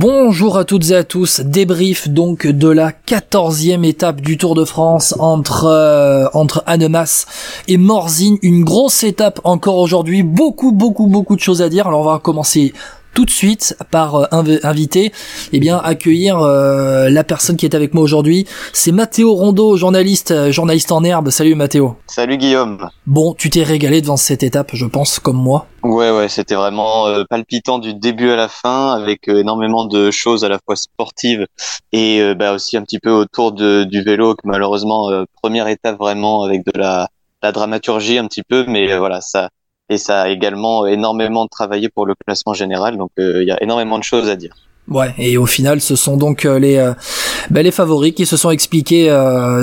Bonjour à toutes et à tous, débrief donc de la quatorzième étape du Tour de France entre euh, entre Annemasse et Morzine, une grosse étape encore aujourd'hui, beaucoup beaucoup beaucoup de choses à dire. Alors on va commencer tout de suite par euh, inviter, eh bien accueillir euh, la personne qui est avec moi aujourd'hui. C'est Mathéo Rondeau, journaliste, euh, journaliste en herbe. Salut Mathéo. Salut Guillaume. Bon, tu t'es régalé devant cette étape, je pense, comme moi. Ouais, ouais, c'était vraiment palpitant du début à la fin, avec énormément de choses à la fois sportives et bah, aussi un petit peu autour de, du vélo, que malheureusement première étape vraiment avec de la, la dramaturgie un petit peu, mais voilà, ça et ça a également énormément travaillé pour le classement général. Donc euh, il y a énormément de choses à dire. Ouais, et au final, ce sont donc euh, les euh, bah, les favoris qui se sont expliqués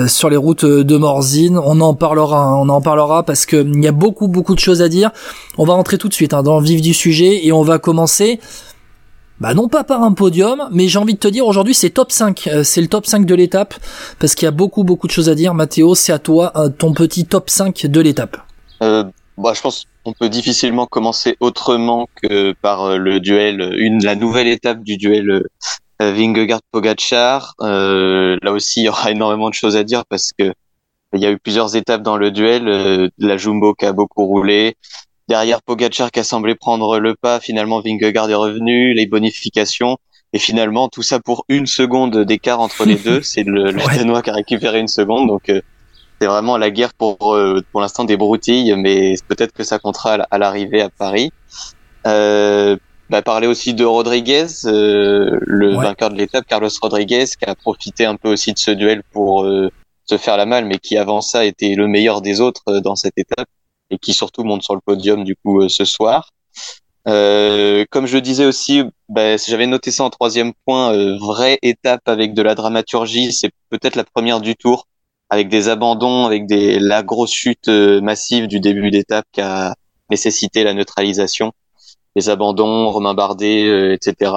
sur les routes de Morzine. On en parlera, on en parlera parce que il y a beaucoup beaucoup de choses à dire. On va rentrer tout de suite hein, dans le vif du sujet et on va commencer. Bah non pas par un podium, mais j'ai envie de te dire aujourd'hui c'est top 5, c'est le top 5 de l'étape parce qu'il y a beaucoup beaucoup de choses à dire. Mathéo, c'est à toi ton petit top 5 de l'étape. Euh, bah, je pense on peut difficilement commencer autrement que par euh, le duel, une la nouvelle étape du duel euh, Vingegaard Pogacar. Euh, là aussi, il y aura énormément de choses à dire parce que il y a eu plusieurs étapes dans le duel. Euh, la Jumbo qui a beaucoup roulé, derrière Pogacar qui a semblé prendre le pas. Finalement, Vingegaard est revenu, les bonifications. Et finalement, tout ça pour une seconde d'écart entre les deux. C'est le, le Danois qui a récupéré une seconde. Donc, c'est vraiment la guerre pour euh, pour l'instant des broutilles, mais peut-être que ça comptera à l'arrivée à Paris. Euh, bah, parler aussi de Rodriguez, euh, le vainqueur de l'étape, Carlos Rodriguez, qui a profité un peu aussi de ce duel pour euh, se faire la malle, mais qui avant ça était le meilleur des autres euh, dans cette étape et qui surtout monte sur le podium du coup ce soir. comme je disais aussi, bah, j'avais noté ça en troisième point, vraie étape avec de la dramaturgie, c'est peut-être la première du tour avec des abandons, avec des la grosse chute euh, massive du début d'étape qui a nécessité la neutralisation, les abandons, Romain Bardet, euh, etc.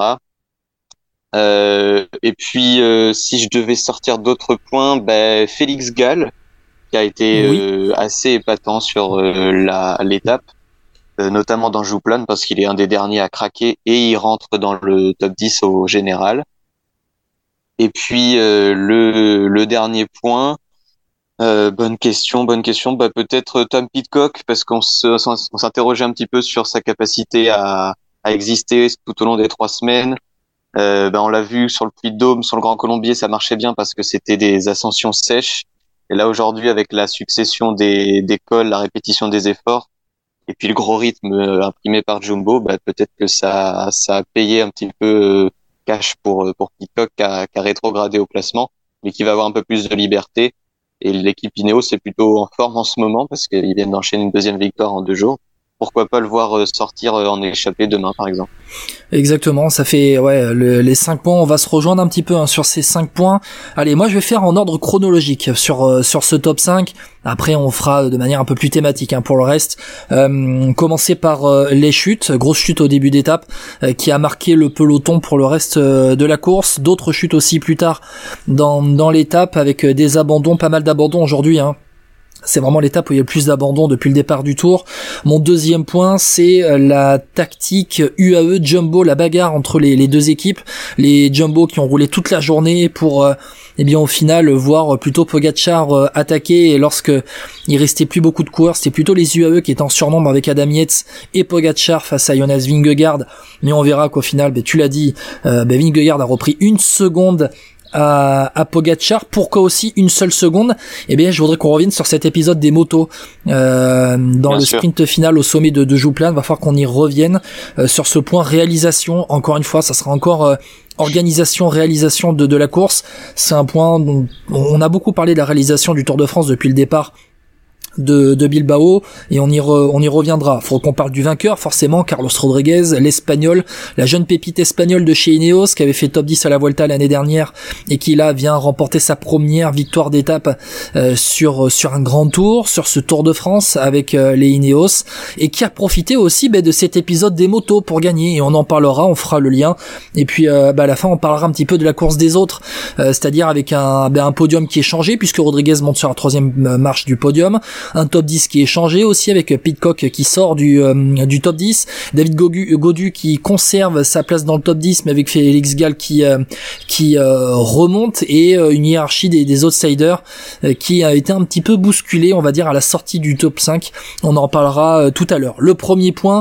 Euh, et puis, euh, si je devais sortir d'autres points, ben, Félix Gall, qui a été assez épatant sur la l'étape, notamment dans Jouplane, parce qu'il est un des derniers à craquer et il rentre dans le top 10 au général. Et puis le, le dernier point, euh, bonne question, bonne question. Bah, peut-être Tom Pitcock, parce qu'on s'interrogeait un petit peu sur sa capacité à, à exister tout au long des trois semaines. Euh, bah, on l'a vu sur le Puy de Dôme, sur le Grand Colombier, ça marchait bien parce que c'était des ascensions sèches. Et là aujourd'hui, avec la succession des, des cols, la répétition des efforts, et puis le gros rythme euh, imprimé par Jumbo, bah, peut-être que ça, ça a payé un petit peu euh, cash pour pour Pitcock qui a, qui a rétrogradé au classement, mais qui va avoir un peu plus de liberté et l'équipe Ineos est plutôt en forme en ce moment parce qu'ils viennent d'enchaîner une deuxième victoire en deux jours. Pourquoi pas le voir euh, sortir euh, en échappée demain, par exemple Exactement, ça fait ouais les cinq points. On va se rejoindre un petit peu hein, sur ces cinq points. Allez, moi je vais faire en ordre chronologique sur euh, sur ce top 5. Après, on fera de manière un peu plus thématique hein, pour le reste. Euh, commencer par les chutes, grosse chute au début d'étape qui a marqué le peloton pour le reste de la course. D'autres chutes aussi plus tard dans dans l'étape avec des abandons, pas mal d'abandons aujourd'hui. Hein c'est vraiment l'étape où il y a le plus d'abandon depuis le départ du tour. Mon deuxième point, c'est euh, la tactique UAE Jumbo, la bagarre entre les, deux équipes. Les Jumbo qui ont roulé toute la journée pour, euh, eh bien, au final, voir plutôt Pogacar euh, attaquer. Et lorsque il restait plus beaucoup de coureurs, c'était plutôt les UAE qui étaient en surnombre avec Adam Yates et Pogacar face à Jonas Vingegaard. Mais on verra qu'au final, ben, tu l'as dit, ben, Vingegaard a repris une seconde à, à Pogachar. Pourquoi aussi une seule seconde Eh bien, je voudrais qu'on revienne sur cet épisode des motos euh, dans le sprint final au sommet de, de Jouplan. Va falloir qu'on y revienne euh, sur ce point réalisation. Encore une fois, ça sera encore euh, organisation, réalisation de, de la course. C'est un point dont on a beaucoup parlé de la réalisation du Tour de France depuis le départ de, Bilbao et on y, on y reviendra. Faut qu'on parle du vainqueur forcément, Carlos Rodriguez, l'espagnol, la jeune pépite espagnole de chez Ineos qui avait fait top 10 à la Vuelta l'année dernière et qui là vient remporter sa première victoire d'étape euh, sur sur un grand tour, sur ce Tour de France avec euh, les Ineos et qui a profité aussi bah, de cet épisode des motos pour gagner et on en parlera, on fera le lien et puis euh, bah, à la fin on parlera un petit peu de la course des autres, c'est-à-dire avec un, bah, un podium qui est changé puisque Rodriguez monte sur la troisième marche du podium. Un top 10 qui est changé aussi avec Pitcock qui sort du, du top 10, David Godu, qui conserve sa place dans le top 10 mais avec Félix Gall qui, qui remonte et une hiérarchie des, des outsiders qui a été un petit peu bousculée on va dire à la sortie du top 5. On en parlera tout à l'heure. Le premier point,